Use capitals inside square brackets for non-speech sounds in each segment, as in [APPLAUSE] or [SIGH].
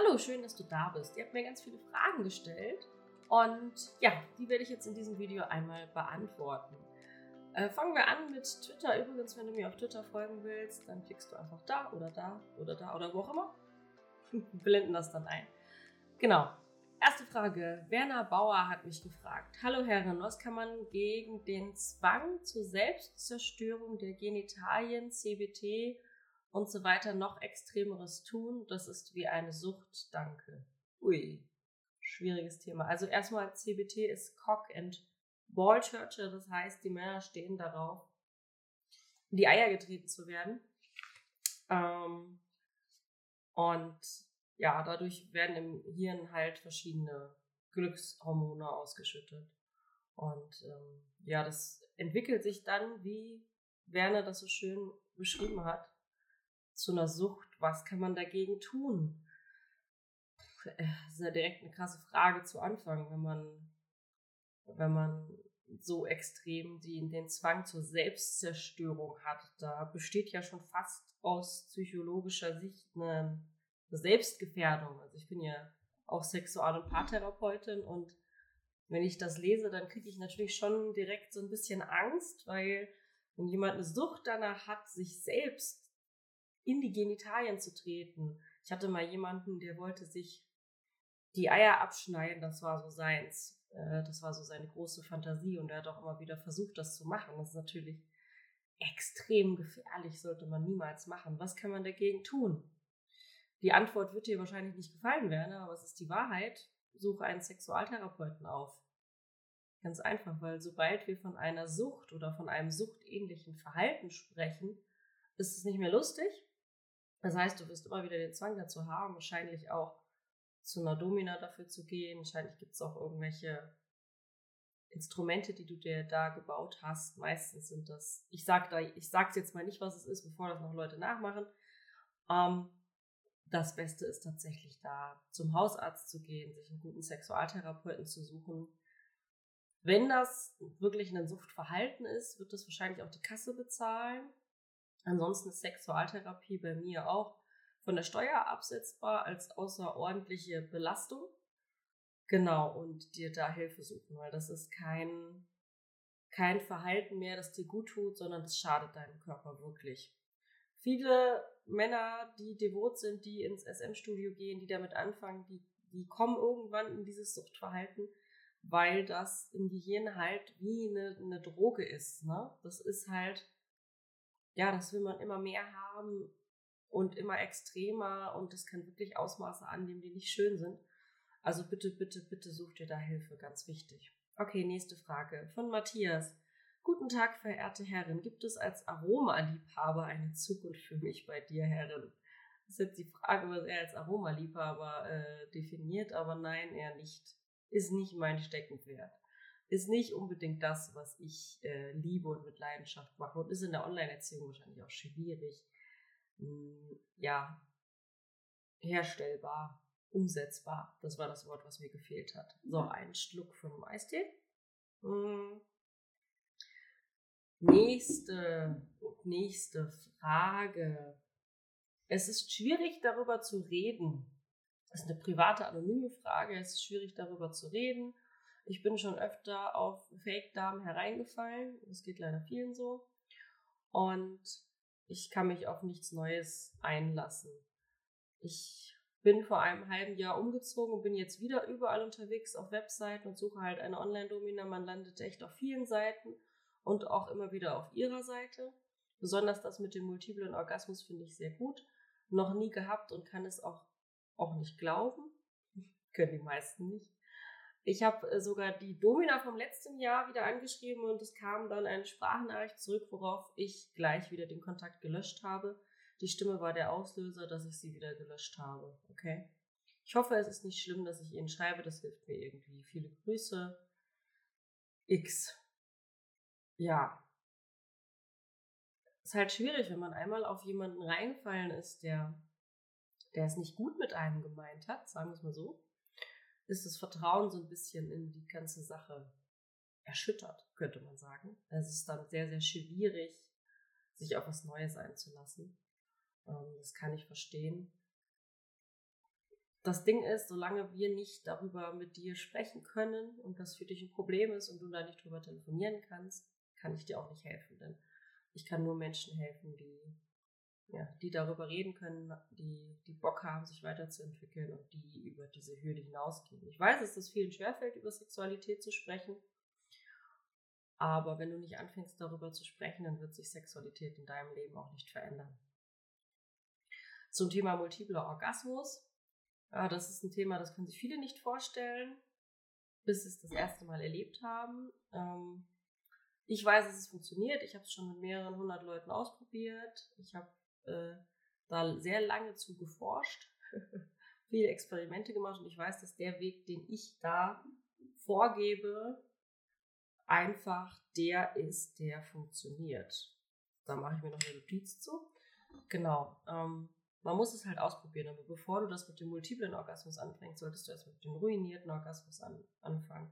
Hallo, schön, dass du da bist. Ihr habt mir ganz viele Fragen gestellt und ja, die werde ich jetzt in diesem Video einmal beantworten. Äh, fangen wir an mit Twitter. Übrigens, wenn du mir auf Twitter folgen willst, dann klickst du einfach da oder da oder da oder wo auch immer. [LAUGHS] Blenden das dann ein. Genau. Erste Frage. Werner Bauer hat mich gefragt. Hallo Herren, was kann man gegen den Zwang zur Selbstzerstörung der Genitalien, CBT und so weiter noch extremeres tun? Das ist wie eine Sucht. Danke. Ui, schwieriges Thema. Also erstmal CBT ist Cock and Ball Churcher, das heißt, die Männer stehen darauf, in die Eier getreten zu werden. Ähm, und ja, dadurch werden im Hirn halt verschiedene Glückshormone ausgeschüttet. Und ähm, ja, das entwickelt sich dann, wie Werner das so schön beschrieben hat, zu einer Sucht. Was kann man dagegen tun? Das ist ja direkt eine krasse Frage zu Anfang, wenn man, wenn man so extrem die, den Zwang zur Selbstzerstörung hat. Da besteht ja schon fast aus psychologischer Sicht eine Selbstgefährdung. Also ich bin ja auch Sexual- und Paartherapeutin und wenn ich das lese, dann kriege ich natürlich schon direkt so ein bisschen Angst, weil wenn jemand eine Sucht danach hat, sich selbst in die Genitalien zu treten. Ich hatte mal jemanden, der wollte sich die Eier abschneiden, das war so seins. Äh, das war so seine große Fantasie und er hat auch immer wieder versucht, das zu machen. Das ist natürlich extrem gefährlich, sollte man niemals machen. Was kann man dagegen tun? Die Antwort wird dir wahrscheinlich nicht gefallen werden, aber es ist die Wahrheit. Suche einen Sexualtherapeuten auf. Ganz einfach, weil sobald wir von einer Sucht oder von einem suchtähnlichen Verhalten sprechen, ist es nicht mehr lustig. Das heißt, du wirst immer wieder den Zwang dazu haben, wahrscheinlich auch zu einer Domina dafür zu gehen. Wahrscheinlich gibt es auch irgendwelche Instrumente, die du dir da gebaut hast. Meistens sind das, ich sag da, ich sag's jetzt mal nicht, was es ist, bevor das noch Leute nachmachen. Ähm, das Beste ist tatsächlich da zum Hausarzt zu gehen, sich einen guten Sexualtherapeuten zu suchen. Wenn das wirklich ein Suchtverhalten ist, wird das wahrscheinlich auch die Kasse bezahlen. Ansonsten ist Sexualtherapie bei mir auch von der Steuer absetzbar als außerordentliche Belastung. Genau, und dir da Hilfe suchen, weil das ist kein, kein Verhalten mehr, das dir gut tut, sondern das schadet deinem Körper wirklich. Viele Männer, die devot sind, die ins SM-Studio gehen, die damit anfangen, die, die kommen irgendwann in dieses Suchtverhalten, weil das im Gehirn halt wie eine, eine Droge ist. Ne? Das ist halt, ja, das will man immer mehr haben und immer extremer und das kann wirklich Ausmaße annehmen, die nicht schön sind. Also bitte, bitte, bitte such dir da Hilfe, ganz wichtig. Okay, nächste Frage von Matthias. Guten Tag, verehrte Herrin. Gibt es als Aromaliebhaber eine Zukunft für mich bei dir, Herrin? Das ist jetzt die Frage, was er als Aromaliebhaber äh, definiert, aber nein, er nicht. Ist nicht mein Steckenpferd. Ist nicht unbedingt das, was ich äh, liebe und mit Leidenschaft mache und ist in der Online-Erziehung wahrscheinlich auch schwierig ja, herstellbar, umsetzbar. Das war das Wort, was mir gefehlt hat. So, mhm. ein Schluck vom Eistee. Hm. Nächste, nächste Frage. Es ist schwierig, darüber zu reden. Das ist eine private, anonyme Frage. Es ist schwierig, darüber zu reden. Ich bin schon öfter auf Fake-Damen hereingefallen. Das geht leider vielen so. Und ich kann mich auf nichts Neues einlassen. Ich bin vor einem halben Jahr umgezogen und bin jetzt wieder überall unterwegs auf Webseiten und suche halt eine Online-Domina. Man landet echt auf vielen Seiten und auch immer wieder auf ihrer Seite. Besonders das mit dem multiplen Orgasmus finde ich sehr gut. Noch nie gehabt und kann es auch, auch nicht glauben. [LAUGHS] Können die meisten nicht. Ich habe äh, sogar die Domina vom letzten Jahr wieder angeschrieben und es kam dann eine Sprachnachricht zurück, worauf ich gleich wieder den Kontakt gelöscht habe. Die Stimme war der Auslöser, dass ich sie wieder gelöscht habe. Okay. Ich hoffe, es ist nicht schlimm, dass ich Ihnen schreibe. Das hilft mir irgendwie. Viele Grüße. X. Ja. Ist halt schwierig, wenn man einmal auf jemanden reingefallen ist, der, der es nicht gut mit einem gemeint hat, sagen wir es mal so ist das Vertrauen so ein bisschen in die ganze Sache erschüttert, könnte man sagen. Es ist dann sehr, sehr schwierig, sich auf was Neues einzulassen. Ähm, das kann ich verstehen. das Ding ist, solange wir nicht darüber mit dir sprechen können und das für dich ein Problem ist und du da nicht drüber telefonieren kannst, kann ich dir auch nicht helfen. Denn ich kann nur Menschen helfen, die, ja, die darüber reden können, die, die Bock haben, sich weiterzuentwickeln und die über diese Hürde hinausgehen. Ich weiß, dass es vielen schwerfällt, über Sexualität zu sprechen. Aber wenn du nicht anfängst, darüber zu sprechen, dann wird sich Sexualität in deinem Leben auch nicht verändern. Zum Thema multipler Orgasmus ja, das ist ein Thema, das können sich viele nicht vorstellen, bis sie es das erste Mal erlebt haben. Ähm, ich weiß, dass es funktioniert. Ich habe es schon mit mehreren hundert Leuten ausprobiert. Ich habe äh, da sehr lange zu geforscht, [LAUGHS] viele Experimente gemacht und ich weiß, dass der Weg, den ich da vorgebe, einfach der ist, der funktioniert. Da mache ich mir noch eine Notiz zu. Genau. Ähm, man muss es halt ausprobieren, aber bevor du das mit dem multiplen Orgasmus anfängst, solltest du erst mit dem ruinierten Orgasmus an, anfangen.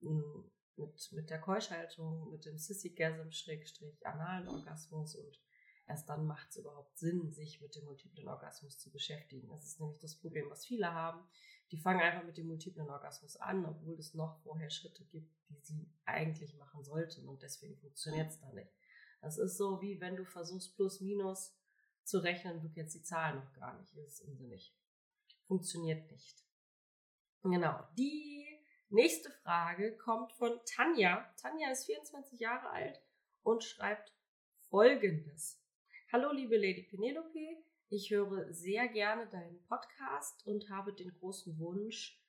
Hm, mit, mit der Keuschhaltung, mit dem Sissy-Gasm-analen Orgasmus und erst dann macht es überhaupt Sinn, sich mit dem multiplen Orgasmus zu beschäftigen. Das ist nämlich das Problem, was viele haben. Die fangen einfach mit dem multiplen Orgasmus an, obwohl es noch vorher Schritte gibt, die sie eigentlich machen sollten und deswegen funktioniert es da nicht. Das ist so, wie wenn du versuchst, plus minus zu rechnen, du kennst die Zahlen noch gar nicht, ist unsinnig. Funktioniert nicht. Genau. Die nächste Frage kommt von Tanja. Tanja ist 24 Jahre alt und schreibt folgendes. Hallo liebe Lady Penelope, ich höre sehr gerne deinen Podcast und habe den großen Wunsch,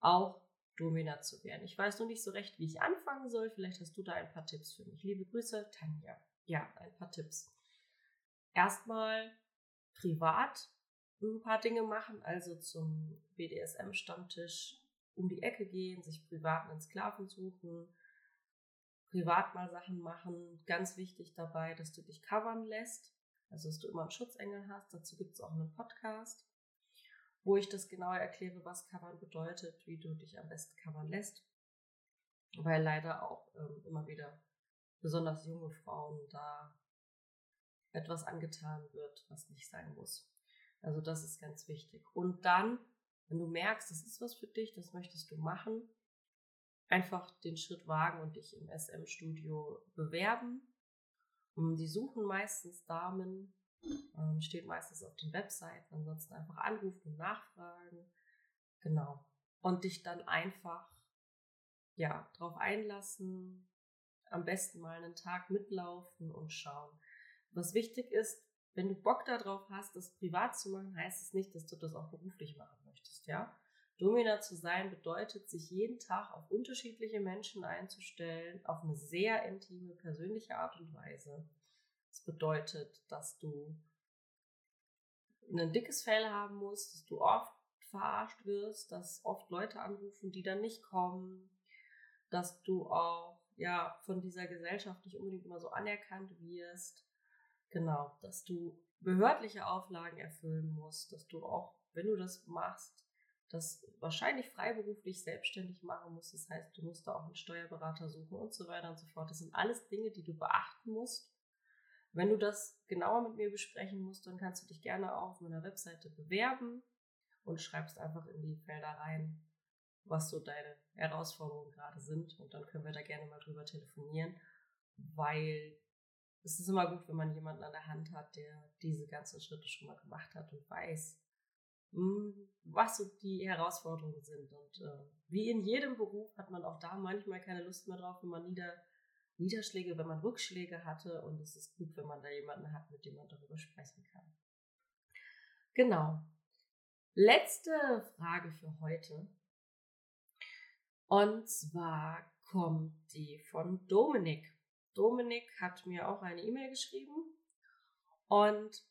auch Domina zu werden. Ich weiß noch nicht so recht, wie ich anfangen soll. Vielleicht hast du da ein paar Tipps für mich. Liebe Grüße, Tanja. Ja, ein paar Tipps erstmal privat ein paar Dinge machen, also zum BDSM-Stammtisch um die Ecke gehen, sich privat einen Sklaven suchen, privat mal Sachen machen. Ganz wichtig dabei, dass du dich covern lässt, also dass du immer einen Schutzengel hast. Dazu gibt es auch einen Podcast, wo ich das genauer erkläre, was covern bedeutet, wie du dich am besten covern lässt. Weil leider auch ähm, immer wieder besonders junge Frauen da etwas angetan wird, was nicht sein muss. Also das ist ganz wichtig. Und dann, wenn du merkst, das ist was für dich, das möchtest du machen, einfach den Schritt wagen und dich im SM-Studio bewerben. Die suchen meistens Damen, ähm, steht meistens auf den Webseiten, ansonsten einfach anrufen und nachfragen. Genau. Und dich dann einfach, ja, drauf einlassen, am besten mal einen Tag mitlaufen und schauen. Was wichtig ist, wenn du Bock darauf hast, das privat zu machen, heißt es nicht, dass du das auch beruflich machen möchtest, ja? Domina zu sein bedeutet, sich jeden Tag auf unterschiedliche Menschen einzustellen, auf eine sehr intime, persönliche Art und Weise. Das bedeutet, dass du ein dickes Fell haben musst, dass du oft verarscht wirst, dass oft Leute anrufen, die dann nicht kommen, dass du auch ja von dieser Gesellschaft nicht unbedingt immer so anerkannt wirst, Genau, dass du behördliche Auflagen erfüllen musst, dass du auch, wenn du das machst, das wahrscheinlich freiberuflich selbstständig machen musst. Das heißt, du musst da auch einen Steuerberater suchen und so weiter und so fort. Das sind alles Dinge, die du beachten musst. Wenn du das genauer mit mir besprechen musst, dann kannst du dich gerne auch auf meiner Webseite bewerben und schreibst einfach in die Felder rein, was so deine Herausforderungen gerade sind. Und dann können wir da gerne mal drüber telefonieren, weil es ist immer gut, wenn man jemanden an der Hand hat, der diese ganzen Schritte schon mal gemacht hat und weiß, was so die Herausforderungen sind. Und äh, wie in jedem Beruf hat man auch da manchmal keine Lust mehr drauf, wenn man Nieder Niederschläge, wenn man Rückschläge hatte. Und es ist gut, wenn man da jemanden hat, mit dem man darüber sprechen kann. Genau. Letzte Frage für heute. Und zwar kommt die von Dominik. Dominik hat mir auch eine E-Mail geschrieben und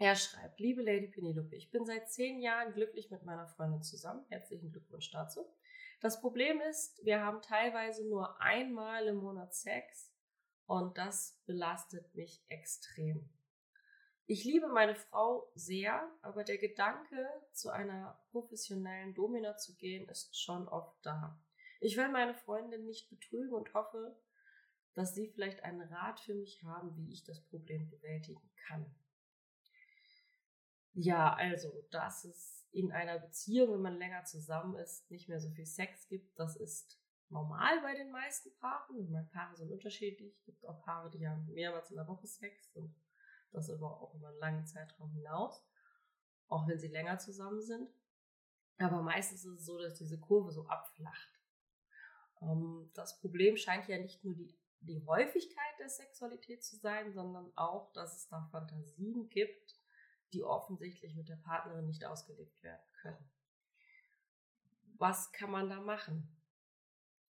er schreibt, liebe Lady Penelope, ich bin seit zehn Jahren glücklich mit meiner Freundin zusammen. Herzlichen Glückwunsch dazu. Das Problem ist, wir haben teilweise nur einmal im Monat Sex und das belastet mich extrem. Ich liebe meine Frau sehr, aber der Gedanke, zu einer professionellen Domina zu gehen, ist schon oft da. Ich will meine Freundin nicht betrügen und hoffe, dass Sie vielleicht einen Rat für mich haben, wie ich das Problem bewältigen kann. Ja, also das ist in einer Beziehung, wenn man länger zusammen ist, nicht mehr so viel Sex gibt. Das ist normal bei den meisten Paaren. Ich meine, Paare sind unterschiedlich. Es gibt auch Paare, die haben mehrmals in der Woche Sex und das aber auch über einen langen Zeitraum hinaus, auch wenn sie länger zusammen sind. Aber meistens ist es so, dass diese Kurve so abflacht. Ähm, das Problem scheint ja nicht nur die, die Häufigkeit der Sexualität zu sein, sondern auch, dass es da Fantasien gibt, die offensichtlich mit der Partnerin nicht ausgelebt werden können. Was kann man da machen?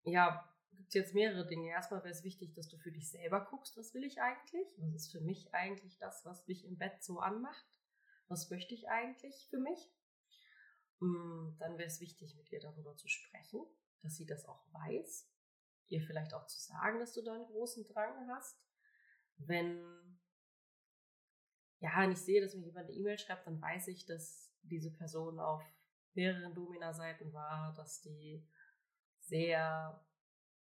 Ja, gibt jetzt mehrere Dinge. Erstmal wäre es wichtig, dass du für dich selber guckst, was will ich eigentlich? Was ist für mich eigentlich das, was mich im Bett so anmacht? Was möchte ich eigentlich für mich? Hm, dann wäre es wichtig, mit ihr darüber zu sprechen, dass sie das auch weiß. Ihr vielleicht auch zu sagen, dass du da einen großen Drang hast. Wenn ja, wenn ich sehe, dass mir jemand eine E-Mail schreibt, dann weiß ich, dass diese Person auf mehreren Domina-Seiten war, dass die sehr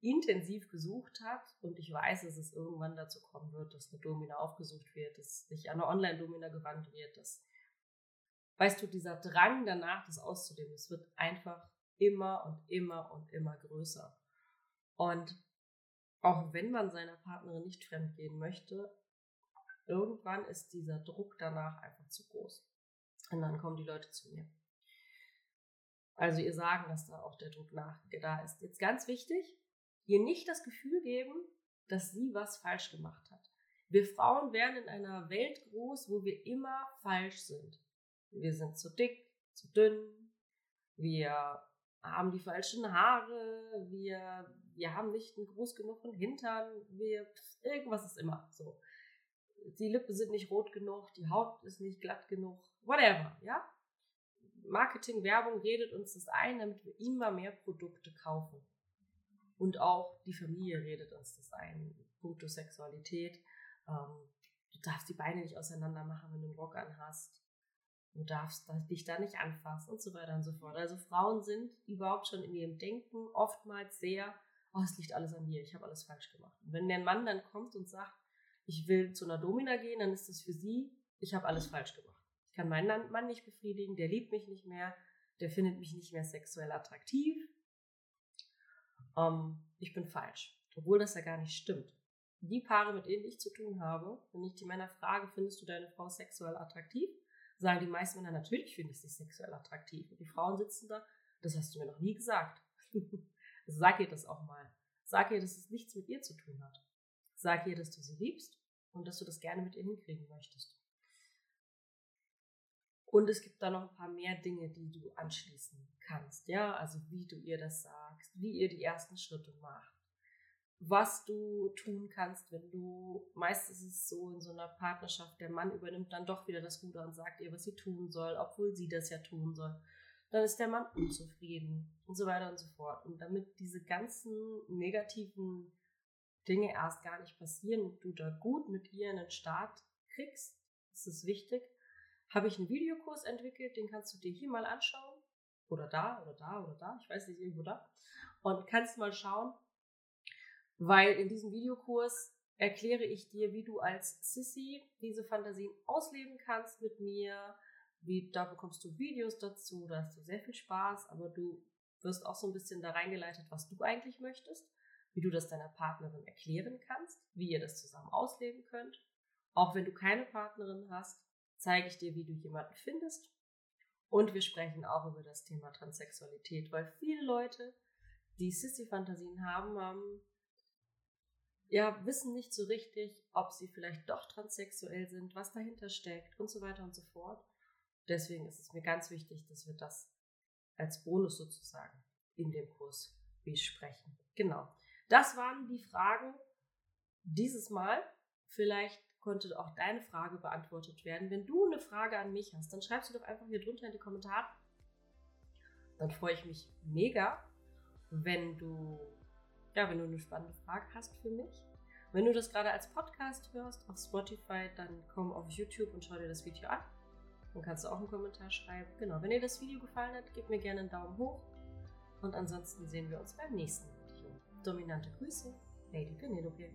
intensiv gesucht hat und ich weiß, dass es irgendwann dazu kommen wird, dass eine Domina aufgesucht wird, dass sich eine Online-Domina gewandt wird, dass, weißt du, dieser Drang danach, das auszudehnen, es wird einfach immer und immer und immer größer. Und auch wenn man seiner Partnerin nicht fremdgehen möchte, irgendwann ist dieser Druck danach einfach zu groß. Und dann kommen die Leute zu mir. Also ihr sagen, dass da auch der Druck nach da ist. Jetzt ganz wichtig, ihr nicht das Gefühl geben, dass sie was falsch gemacht hat. Wir Frauen werden in einer Welt groß, wo wir immer falsch sind. Wir sind zu dick, zu dünn, wir haben die falschen Haare, wir, wir haben nicht einen groß genugen Hintern, wir, irgendwas ist immer so die Lippen sind nicht rot genug, die Haut ist nicht glatt genug, whatever, ja? Marketing, Werbung redet uns das ein, damit wir immer mehr Produkte kaufen. Und auch die Familie redet uns das ein. Punkto Sexualität. Ähm, du darfst die Beine nicht auseinander machen, wenn du einen Rock anhast. Du darfst dich da nicht anfassen und so weiter und so fort. Also Frauen sind überhaupt schon in ihrem Denken oftmals sehr, oh, es liegt alles an mir, ich habe alles falsch gemacht. Und wenn der Mann dann kommt und sagt, ich will zu einer Domina gehen, dann ist das für sie, ich habe alles falsch gemacht. Ich kann meinen Mann nicht befriedigen, der liebt mich nicht mehr, der findet mich nicht mehr sexuell attraktiv. Ähm, ich bin falsch, obwohl das ja gar nicht stimmt. Die Paare, mit denen ich zu tun habe, wenn ich die Männer frage, findest du deine Frau sexuell attraktiv, sagen die meisten Männer, natürlich finde ich sie sexuell attraktiv. Und die Frauen sitzen da, das hast du mir noch nie gesagt. [LAUGHS] Sag ihr das auch mal. Sag ihr, dass es nichts mit ihr zu tun hat. Sag ihr, dass du sie liebst und dass du das gerne mit ihr hinkriegen möchtest. Und es gibt da noch ein paar mehr Dinge, die du anschließen kannst. Ja, also wie du ihr das sagst, wie ihr die ersten Schritte macht, was du tun kannst, wenn du, meistens ist es so in so einer Partnerschaft, der Mann übernimmt dann doch wieder das Ruder und sagt ihr, was sie tun soll, obwohl sie das ja tun soll. Dann ist der Mann unzufrieden und so weiter und so fort. Und damit diese ganzen negativen Dinge erst gar nicht passieren und du da gut mit ihr einen Start kriegst, das ist wichtig, habe ich einen Videokurs entwickelt, den kannst du dir hier mal anschauen. Oder da, oder da, oder da, ich weiß nicht, irgendwo da. Und kannst mal schauen, weil in diesem Videokurs erkläre ich dir, wie du als Sissy diese Fantasien ausleben kannst mit mir. Wie, da bekommst du Videos dazu, da hast du sehr viel Spaß, aber du wirst auch so ein bisschen da reingeleitet, was du eigentlich möchtest wie du das deiner Partnerin erklären kannst, wie ihr das zusammen ausleben könnt. Auch wenn du keine Partnerin hast, zeige ich dir, wie du jemanden findest. Und wir sprechen auch über das Thema Transsexualität, weil viele Leute, die Sissy-Fantasien haben, haben, ja, wissen nicht so richtig, ob sie vielleicht doch transsexuell sind, was dahinter steckt und so weiter und so fort. Deswegen ist es mir ganz wichtig, dass wir das als Bonus sozusagen in dem Kurs besprechen. Genau. Das waren die Fragen dieses Mal. Vielleicht konnte auch deine Frage beantwortet werden. Wenn du eine Frage an mich hast, dann schreib sie doch einfach hier drunter in die Kommentare. Dann freue ich mich mega, wenn du, ja, wenn du eine spannende Frage hast für mich. Wenn du das gerade als Podcast hörst auf Spotify, dann komm auf YouTube und schau dir das Video an. Dann kannst du auch einen Kommentar schreiben. Genau, wenn dir das Video gefallen hat, gib mir gerne einen Daumen hoch. Und ansonsten sehen wir uns beim nächsten Mal. Dominante Grüße, Lady Penelope.